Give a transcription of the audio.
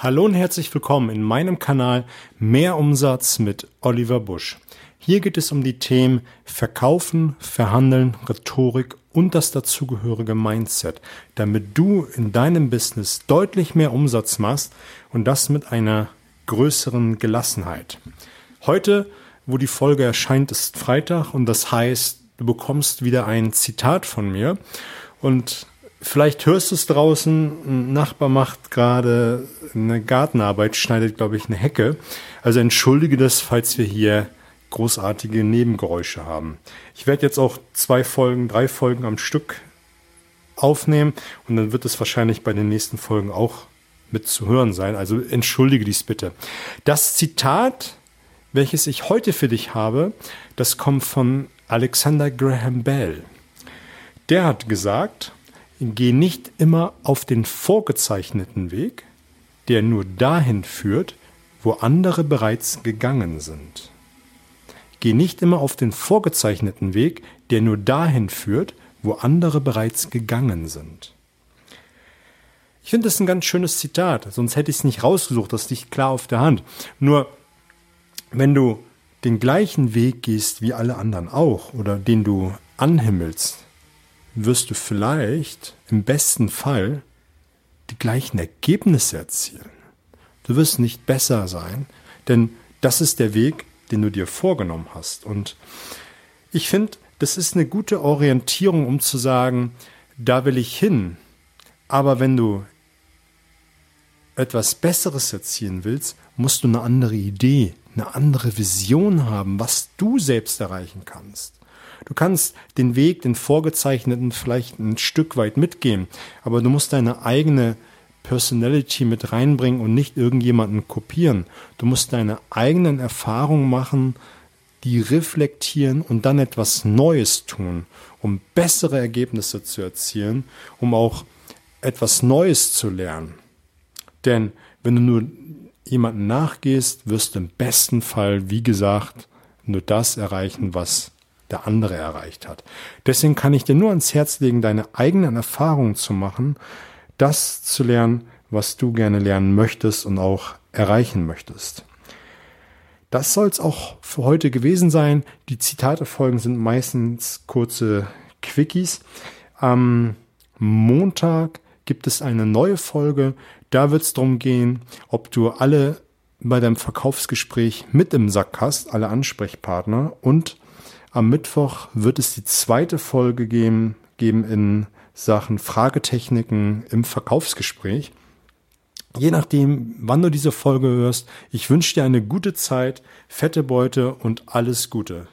Hallo und herzlich willkommen in meinem Kanal Mehr Umsatz mit Oliver Busch. Hier geht es um die Themen Verkaufen, Verhandeln, Rhetorik und das dazugehörige Mindset, damit du in deinem Business deutlich mehr Umsatz machst und das mit einer größeren Gelassenheit. Heute, wo die Folge erscheint, ist Freitag und das heißt, du bekommst wieder ein Zitat von mir und Vielleicht hörst du es draußen, ein Nachbar macht gerade eine Gartenarbeit, schneidet, glaube ich, eine Hecke. Also entschuldige das, falls wir hier großartige Nebengeräusche haben. Ich werde jetzt auch zwei Folgen, drei Folgen am Stück aufnehmen und dann wird es wahrscheinlich bei den nächsten Folgen auch mit zu hören sein. Also entschuldige dies bitte. Das Zitat, welches ich heute für dich habe, das kommt von Alexander Graham Bell. Der hat gesagt, Geh nicht immer auf den vorgezeichneten Weg, der nur dahin führt, wo andere bereits gegangen sind. Geh nicht immer auf den vorgezeichneten Weg, der nur dahin führt, wo andere bereits gegangen sind. Ich finde das ein ganz schönes Zitat, sonst hätte ich es nicht rausgesucht, das liegt klar auf der Hand. Nur, wenn du den gleichen Weg gehst wie alle anderen auch oder den du anhimmelst, wirst du vielleicht im besten Fall die gleichen Ergebnisse erzielen. Du wirst nicht besser sein, denn das ist der Weg, den du dir vorgenommen hast. Und ich finde, das ist eine gute Orientierung, um zu sagen, da will ich hin. Aber wenn du etwas Besseres erzielen willst, musst du eine andere Idee, eine andere Vision haben, was du selbst erreichen kannst. Du kannst den Weg, den vorgezeichneten vielleicht ein Stück weit mitgehen, aber du musst deine eigene Personality mit reinbringen und nicht irgendjemanden kopieren. Du musst deine eigenen Erfahrungen machen, die reflektieren und dann etwas Neues tun, um bessere Ergebnisse zu erzielen, um auch etwas Neues zu lernen. Denn wenn du nur jemanden nachgehst, wirst du im besten Fall, wie gesagt, nur das erreichen, was der andere erreicht hat. Deswegen kann ich dir nur ans Herz legen, deine eigenen Erfahrungen zu machen, das zu lernen, was du gerne lernen möchtest und auch erreichen möchtest. Das soll es auch für heute gewesen sein. Die Zitatefolgen sind meistens kurze Quickies. Am Montag gibt es eine neue Folge. Da wird es darum gehen, ob du alle bei deinem Verkaufsgespräch mit im Sack hast, alle Ansprechpartner und am Mittwoch wird es die zweite Folge geben, geben in Sachen Fragetechniken im Verkaufsgespräch. Je nachdem, wann du diese Folge hörst, ich wünsche dir eine gute Zeit, fette Beute und alles Gute.